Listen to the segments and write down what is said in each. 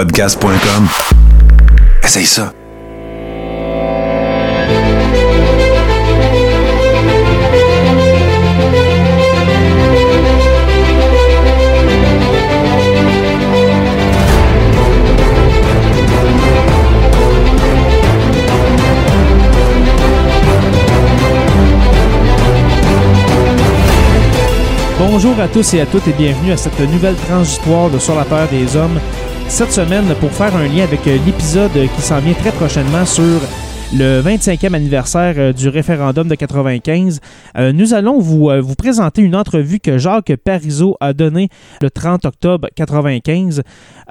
podcast.com. Essaye ça. Bonjour à tous et à toutes et bienvenue à cette nouvelle tranche de Sur la Terre des Hommes. Cette semaine, pour faire un lien avec euh, l'épisode qui s'en vient très prochainement sur le 25e anniversaire euh, du référendum de 95, euh, nous allons vous, euh, vous présenter une entrevue que Jacques Parizeau a donnée le 30 octobre 95.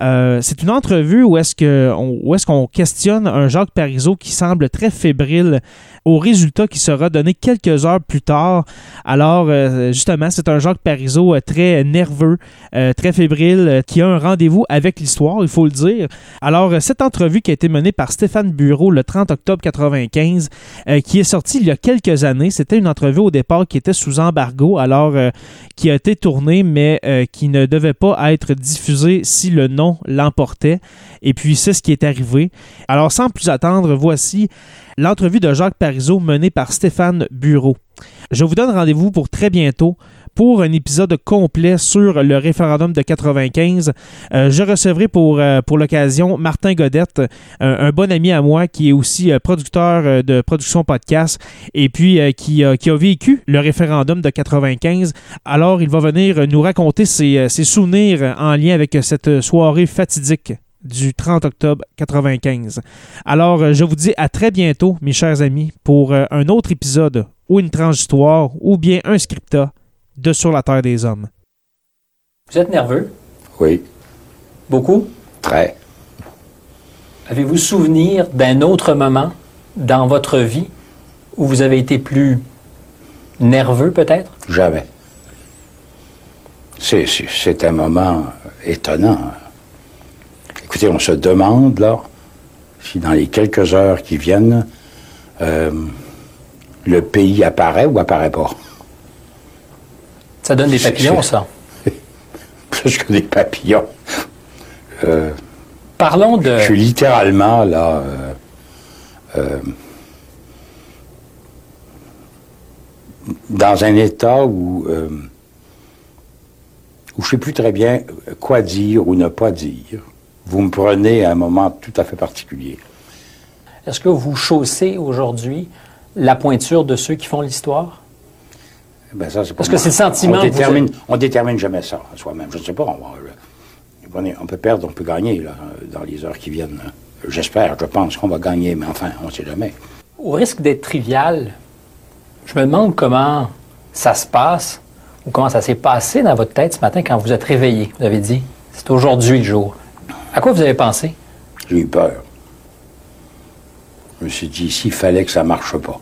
Euh, c'est une entrevue où est-ce qu'on questionne un Jacques Parizeau qui semble très fébrile au résultat qui sera donné quelques heures plus tard. Alors justement, c'est un Jacques Parizeau très nerveux, très fébrile, qui a un rendez-vous avec l'histoire, il faut le dire. Alors cette entrevue qui a été menée par Stéphane Bureau le 30 octobre 95, euh, qui est sortie il y a quelques années, c'était une entrevue au départ qui était sous embargo, alors euh, qui a été tournée mais euh, qui ne devait pas être diffusée si le nom l'emportait. Et puis c'est ce qui est arrivé. Alors sans plus attendre, voici l'entrevue de Jacques Parizeau menée par Stéphane Bureau. Je vous donne rendez-vous pour très bientôt pour un épisode complet sur le référendum de 95. Euh, je recevrai pour, euh, pour l'occasion Martin Godette, un, bon ami à moi qui est aussi euh, producteur de production podcast et puis qui, a- qui a vécu le référendum de 95. Alors, il va venir nous raconter ses, ses souvenirs en lien avec cette soirée fatidique du 30 octobre 95. Alors, je vous dis à très bientôt, mes chers amis, pour un autre épisode ou une tranche d'histoire ou bien un scripta de Sur la Terre des Hommes. Vous êtes nerveux? Oui, Beaucoup? très. Avez-vous souvenir d'un autre moment dans votre vie où vous avez été plus nerveux peut-être? Jamais. C'est, un moment étonnant. Écoutez, on se demande, là, si dans les quelques heures qui viennent, euh, le pays apparaît ou apparaît pas. Ça donne des papillons, ça. Plus que des papillons. Parlons de... Je suis littéralement, là, euh, euh, dans un état où, euh, où je ne sais plus très bien quoi dire ou ne pas dire. Vous me prenez à un moment tout à fait particulier. Est-ce que vous chaussez aujourd'hui la pointure de ceux qui font l'histoire? Ben ça, c'est pas Parce que c'est le sentiment On vous détermine, on détermine jamais ça soi-même. Je ne sais pas. On, va- on peut perdre, on peut gagner là, dans les heures qui viennent. J'espère, je pense qu'on va gagner, mais enfin, on ne sait jamais. Au risque d'être trivial, je me demande comment ça se passe ou comment ça s'est passé dans votre tête ce matin quand vous êtes réveillé. Vous avez dit, c'est aujourd'hui le jour. À quoi vous avez pensé? J'ai eu peur. Je me suis dit, s'il fallait que ça marche pas.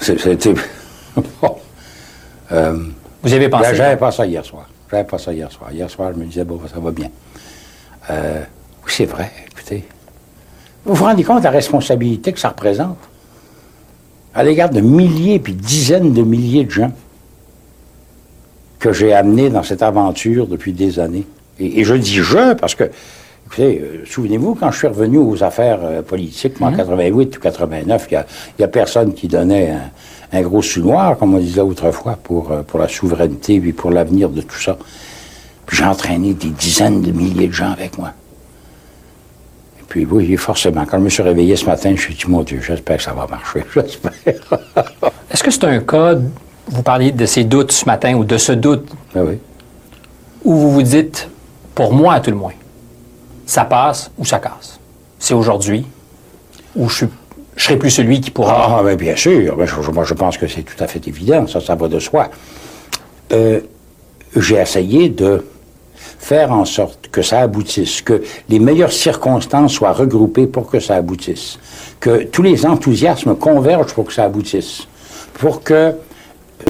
C'était. Euh, Vous avez pensé? ben, J'avais pas ça hier soir. J'avais pas ça hier soir. Hier soir, je me disais, bon, ça va bien. Euh, oui, c'est vrai, écoutez. Vous vous rendez compte de la responsabilité que ça représente? À l'égard de milliers puis dizaines de milliers de gens que j'ai amenés dans cette aventure depuis des années. Et, et je dis je parce que, écoutez, euh, souvenez-vous, quand je suis revenu aux affaires euh, politiques, moi, en 88 ou 89, il n'y a, personne qui donnait un, un gros sous-noir, comme on disait autrefois, pour, euh, pour la souveraineté et pour l'avenir de tout ça. Puis j'ai entraîné des dizaines de milliers de gens avec moi. Et puis oui, forcément, quand je me suis réveillé ce matin, je me suis dit, mon Dieu, j'espère que ça va marcher, j'espère. Est-ce que c'est un cas, vous parliez de ces doutes ce matin ou de ce doute Ben oui. où vous vous dites, pour moi à tout le moins, ça passe ou ça casse? C'est aujourd'hui ou je, serai plus celui qui pourra... Ah, mais bien sûr. Je- moi, je pense que c'est tout à fait évident. Ça, ça va de soi. Euh, J'ai essayé de faire en sorte que ça aboutisse, que les meilleures circonstances soient regroupées pour que ça aboutisse, que tous les enthousiasmes convergent pour que ça aboutisse, pour que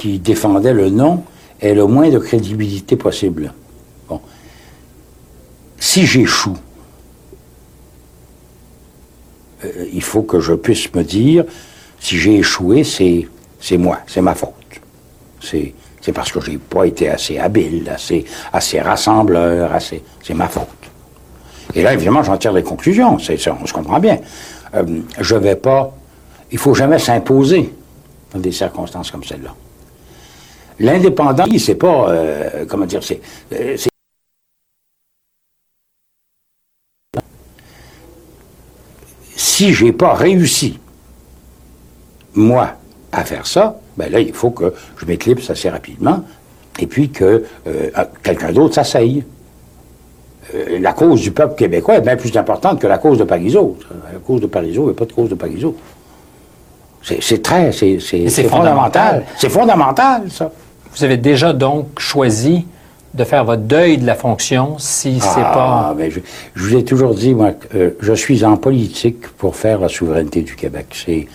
qui défendait le non ait le moins de crédibilité possible. Bon. Si j'échoue, euh, il faut que je puisse me dire, si j'ai échoué, c'est, moi, c'est ma faute. C'est, parce que j'ai pas été assez habile, assez, assez rassembleur, assez, c'est ma faute. Et là, évidemment, j'en tire des conclusions. On se comprend bien. Euh, je vais pas. Il faut jamais s'imposer dans des circonstances comme celle-là. L'indépendance, c'est pas. euh, comment dire c'est- si j'ai pas réussi, moi, à faire ça, ben là, il faut que je m'éclipse assez rapidement et puis que euh, quelqu'un d'autre s'asseye. Euh, la cause du peuple québécois est bien plus importante que la cause de Parizeau. La cause de Parizeau, il n'y a pas de cause de Parizeau. C'est très, c'est fondamental. C'est fondamental, ça. Vous avez déjà donc choisi de faire votre deuil de la fonction si c'est Ah, pas. ben, je, je vous ai toujours dit, moi, que euh, je suis en politique pour faire la souveraineté du Québec. C'est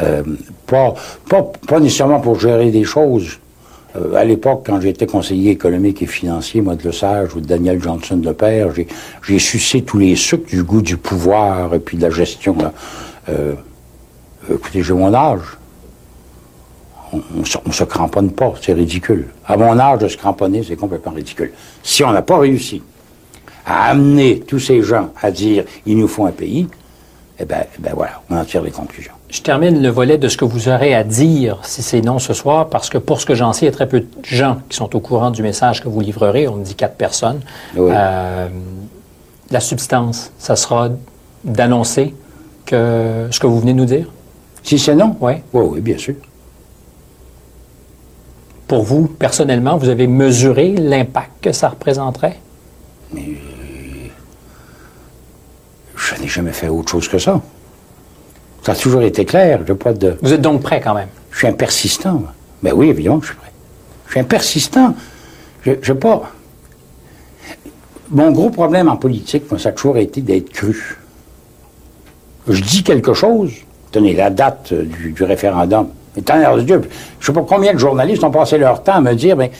euh, pas, pas, pas nécessairement pour gérer des choses. Euh, à l'époque, quand j'étais conseiller économique et financier, moi, de Le Sage ou de Daniel Johnson de Père, j'ai, j'ai sucé tous les sucres du goût du pouvoir et puis de la gestion. là. Euh, écoutez, j'ai mon âge. On ne se, on se cramponne pas, c'est ridicule. À mon âge, de se cramponner, c'est complètement ridicule. Si on n'a pas réussi à amener tous ces gens à dire il nous faut un pays, eh bien ben voilà, on en tire les conclusions. Je termine le volet de ce que vous aurez à dire si c'est non ce soir, parce que pour ce que j'en sais, il y a très peu de gens qui sont au courant du message que vous livrerez. On me dit quatre personnes. Oui. Euh, la substance, ça sera d'annoncer que ce que vous venez de nous dire? Si c'est non, Oui. oui, oui, bien sûr. Pour vous, personnellement, vous avez mesuré l'impact que ça représenterait? Je n'ai jamais fait autre chose que ça. Ça a toujours été clair. Je pas de. Vous êtes donc prêt quand même? Je suis un persistant. Ben oui, évidemment, que je suis prêt. Je suis un persistant. Je je pas. Mon gros problème en politique, moi, ça a toujours été d'être cru. Je dis quelque chose. Tenez, la date euh, du, du référendum. Mais tonnerre de Dieu, je sais pas combien de journalistes ont passé leur temps à me dire, mais,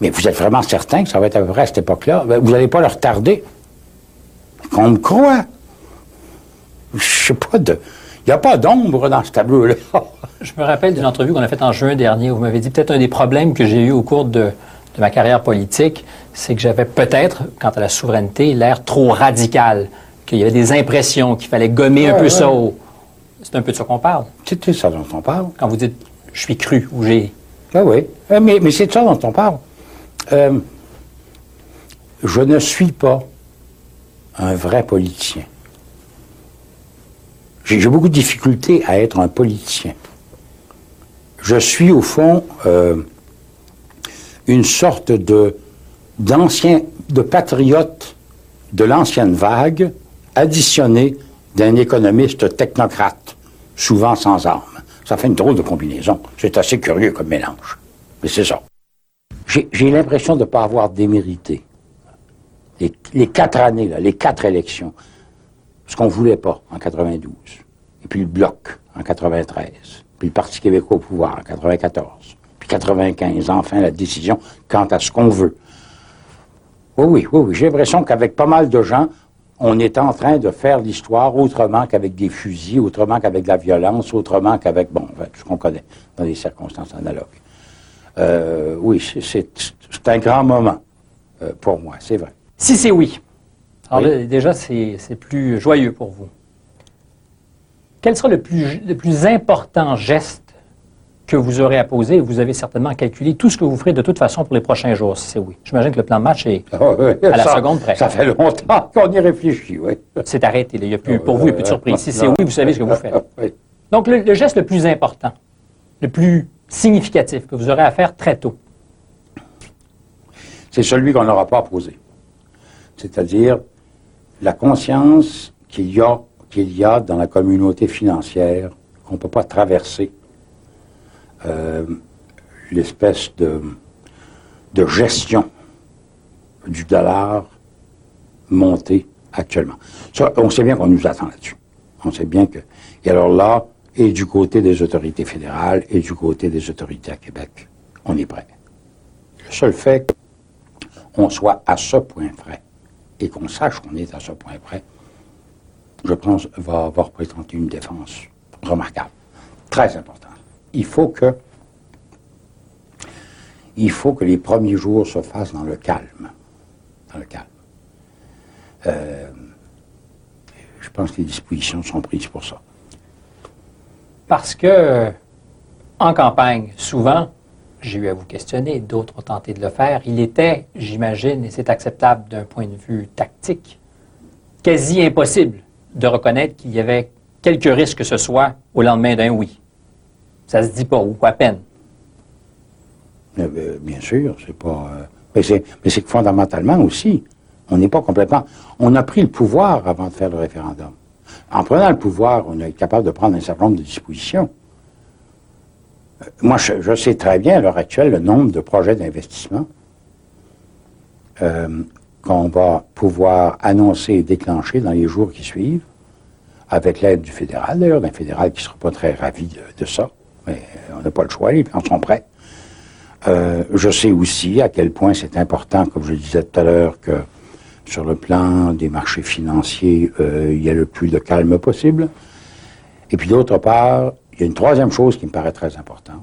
mais vous êtes vraiment certain que ça va être à peu près à cette époque-là? Ben, vous n'allez pas le retarder? Qu'on me croit. Je sais pas de. Il n'y a pas d'ombre dans ce tableau-là. Je me rappelle d'une entrevue qu'on a faite en juin dernier où vous m'avez dit peut-être un des problèmes que j'ai eu au cours de, de ma carrière politique, c'est que j'avais peut-être, quant à la souveraineté, l'air trop radical, qu'il y avait des impressions, qu'il fallait gommer un peu ouais. ça. au- C'est un peu de ça qu'on parle. C'est ça dont on parle. Quand vous dites je suis cru ou j'ai. Ah oui. Euh, Mais, mais c'est de ça dont on parle. Euh, je ne suis pas un vrai politicien. J'ai j'ai beaucoup de difficultés à être un politicien. Je suis au fond euh, une sorte de d'ancien, de patriote de l'ancienne vague, additionné d'un économiste technocrate, souvent sans armes. Ça fait une drôle de combinaison. C'est assez curieux comme mélange. Mais c'est ça. J'ai l'impression de ne pas avoir démérité. Les, les quatre années, là, les quatre élections, ce qu'on ne voulait pas en 92, et puis le Bloc en 93, puis le Parti québécois au pouvoir en 94, puis 95, enfin la décision quant à ce qu'on veut. Oui, oui, oui, oui. J'ai l'impression qu'avec pas mal de gens, on est en train de faire l'histoire autrement qu'avec des fusils, autrement qu'avec de la violence, autrement qu'avec, bon, tout ce qu'on connaît dans des circonstances analogues. Euh, oui, c'est- un grand moment euh, pour moi, c'est vrai. Si c'est oui. Alors Oui. là, déjà, c'est c'est plus joyeux pour vous. Quel sera le plus, le plus important geste que vous aurez à poser? Vous avez certainement calculé tout ce que vous ferez de toute façon pour les prochains jours, si c'est oui. J'imagine que le plan de match est, Ah oui, À la ça- seconde près. Ça fait longtemps qu'on y réfléchit, oui. s'est arrêté. là. Il y a plus, pour vous, il n'y a plus de surprise. Si c'est oui, vous savez ce que vous faites. Oui. Donc, le, le geste le plus important, le plus significatif que vous aurez à faire très tôt, C'est celui qu'on n'aura pas posé. C'est-à-dire la conscience qu'il y a, qu'il y a dans la communauté financière qu'on ne peut pas traverser l'espèce de, de gestion du dollar monté actuellement. On sait bien qu'on nous attend là-dessus. On sait bien que. Et alors là, et du côté des autorités fédérales et du côté des autorités à Québec, on est prêt. Le seul fait qu'on soit à ce point près et qu'on sache qu'on est à ce point près, je pense, va, va représenter une défense remarquable, très importante. Il faut que, il faut que les premiers jours se fassent dans le calme, dans le calme. Euh, je pense que les dispositions sont prises pour ça. Parce que, en campagne, souvent, j'ai eu à vous questionner, d'autres ont tenté de le faire, il était, j'imagine, et c'est acceptable d'un point de vue tactique, quasi impossible de reconnaître qu'il y avait quelque risque que ce soit au lendemain d'un oui. Ça se dit pas, ou à peine. Euh, euh, bien sûr, c'est pas. euh, mais c'est que fondamentalement aussi, on n'est pas complètement. On a pris le pouvoir avant de faire le référendum. En prenant le pouvoir, on est capable de prendre un certain nombre de dispositions. Euh, Moi, je, sais très bien à l'heure actuelle le nombre de projets d'investissement qu'on va pouvoir annoncer et déclencher dans les jours qui suivent, avec l'aide du fédéral, d'ailleurs, d'un fédéral qui ne sera pas très ravi de ça, mais on n'a pas le choix, les plans sont prêts. Euh, je sais aussi à quel point c'est important, comme je le disais tout à l'heure, que sur le plan des marchés financiers, euh, il y a le plus de calme possible. Et puis d'autre part, il y a une troisième chose qui me paraît très importante,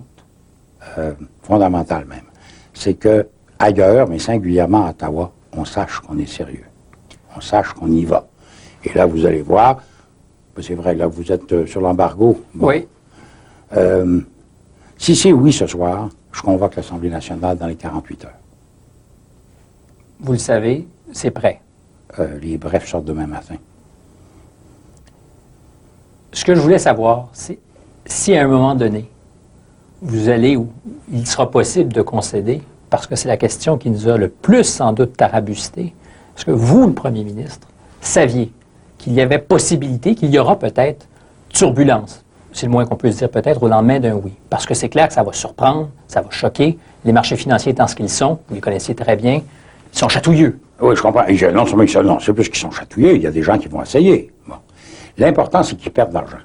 euh, fondamentale même, c'est que ailleurs, mais singulièrement à Ottawa, on sache qu'on est sérieux, on sache qu'on y va. Et là, vous allez voir, c'est vrai, là, vous êtes sur l'embargo. Oui. Euh, si c'est oui ce soir, je convoque l'Assemblée nationale dans les 48 heures. Vous le savez, c'est prêt. Euh, les brefs sortent demain matin. Ce que je voulais savoir, c'est si à un moment donné, vous allez ou il sera possible de concéder, parce que c'est la question qui nous a le plus sans doute tarabusté, est-ce que vous, le Premier ministre, saviez qu'il y avait possibilité, qu'il y aura peut-être turbulence, c'est le moins qu'on peut se dire peut-être, au lendemain d'un oui. Parce que c'est clair que ça va surprendre, ça va choquer. Les marchés financiers étant ce qu'ils sont, vous les connaissez très bien, ils sont chatouilleux. Oui, je comprends. Et je- non seulement sont- non, c'est plus qu'ils sont chatouillés, il y a des gens qui vont essayer. Bon. L'important, c'est qu'ils perdent de l'argent.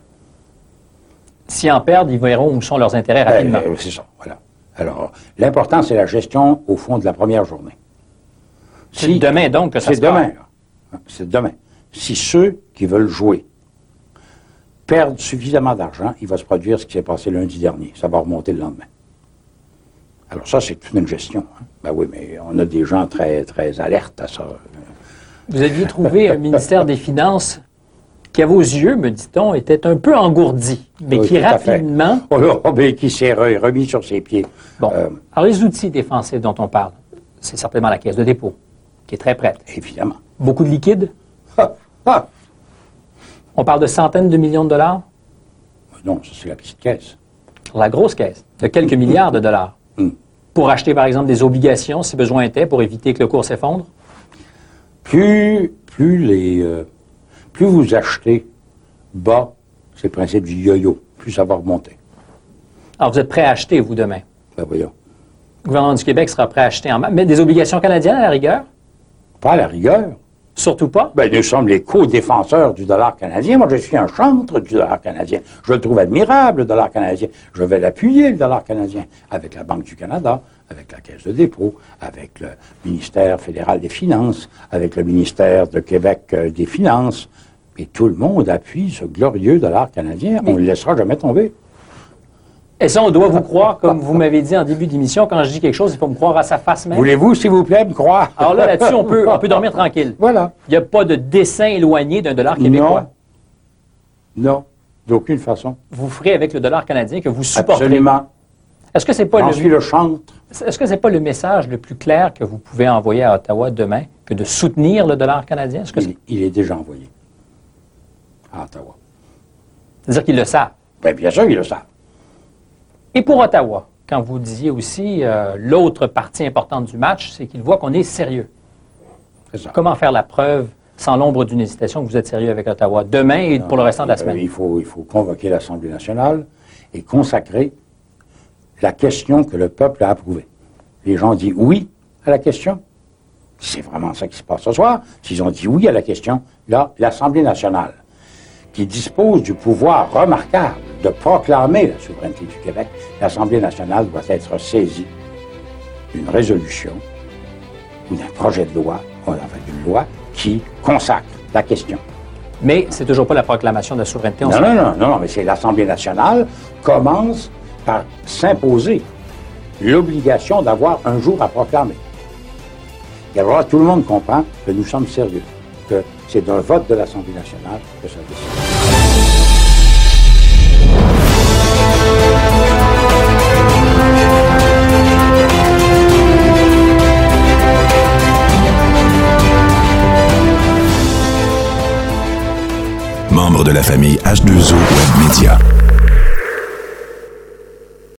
S'ils en perdent, ils verront où sont leurs intérêts rapidement. Euh, c'est ça, voilà. Alors, l'important, c'est la gestion, au fond, de la première journée. c'est demain donc que ça C'est se passe. demain. C'est demain. Si ceux qui veulent jouer perdent suffisamment d'argent, il va se produire ce qui s'est passé lundi dernier. Ça va remonter le lendemain. Alors ça, c'est toute une gestion. hein. Ben oui, mais on a des gens très, très alertes à ça. Vous aviez trouvé un ministère des Finances qui, à vos yeux, me dit-on, était un peu engourdi, mais Oui, qui rapidement... Oh là, oh, ben, qui s'est re- remis sur ses pieds. Bon, Euh, alors les outils défensifs dont on parle, c'est certainement la caisse de dépôt, qui est très prête. évidemment. Beaucoup de liquide. Ah, ah. On parle de centaines de millions de dollars? Non, ça, c'est la petite caisse. La grosse caisse, de quelques milliards de dollars. Hmm. Pour acheter, par exemple, des obligations, si besoin était, pour éviter que le cours s'effondre? Plus, plus, les, euh, plus vous achetez bas, c'est le principe du yo-yo, plus ça va remonter. Alors, vous êtes prêt à acheter, vous, demain? Ben voyons. Le gouvernement du Québec sera prêt à acheter en masse. Mais des obligations canadiennes, à la rigueur? Pas à la rigueur. Surtout pas. Ben, nous sommes les co-défenseurs du dollar canadien. Moi, je suis un chantre du dollar canadien. Je le trouve admirable, le dollar canadien. Je vais l'appuyer, le dollar canadien, avec la Banque du Canada, avec la Caisse de dépôt, avec le ministère fédéral des Finances, avec le ministère de Québec euh, des Finances. Et tout le monde appuie ce glorieux dollar canadien. On ne le laissera jamais tomber. Et ça, on doit vous croire, comme vous m'avez dit en début d'émission, quand je dis quelque chose, il faut me croire à sa face même. Voulez-vous, s'il vous plaît, me croire? Alors là, là-dessus, on peut, on peut dormir tranquille. Voilà. Il n'y a pas de dessin éloigné d'un dollar québécois. Non. Non. D'aucune façon. Vous ferez avec le dollar canadien que vous supportez. Absolument. Est-ce que c'est pas J'en le, suis le chantre. est-ce que c'est pas le message le plus clair que vous pouvez envoyer à Ottawa demain que de soutenir le dollar canadien? Est-ce que c'est, Il, il est déjà envoyé à Ottawa. c'est-à-dire qu'ils le savent? Ben, bien sûr, ils le savent. Et pour Ottawa, quand vous disiez aussi euh, l'autre partie importante du match, c'est qu'ils voient qu'on est sérieux. Ça. Comment faire la preuve, sans l'ombre d'une hésitation, que vous êtes sérieux avec Ottawa demain et pour le restant de la Euh, semaine? il, faut, il faut convoquer l'Assemblée nationale et consacrer la question que le peuple a approuvée. Les gens disent oui à la question. C'est vraiment ça qui se passe ce soir. S'ils ont dit oui à la question, là, l'Assemblée nationale, qui dispose du pouvoir remarquable de proclamer la souveraineté du Québec, l'Assemblée nationale doit être saisie d'une résolution ou d'un projet de loi, ou enfin d'une loi, qui consacre la question. Mais c'est toujours pas la proclamation de la souveraineté. on Non, non, non, non, non, mais c'est l'Assemblée nationale commence par s'imposer l'obligation d'avoir un jour à proclamer. Et alors là, tout le monde comprend que nous sommes sérieux, que C'est dans le vote de l'Assemblée nationale que ça décide. Membre de la famille H2O Web Media.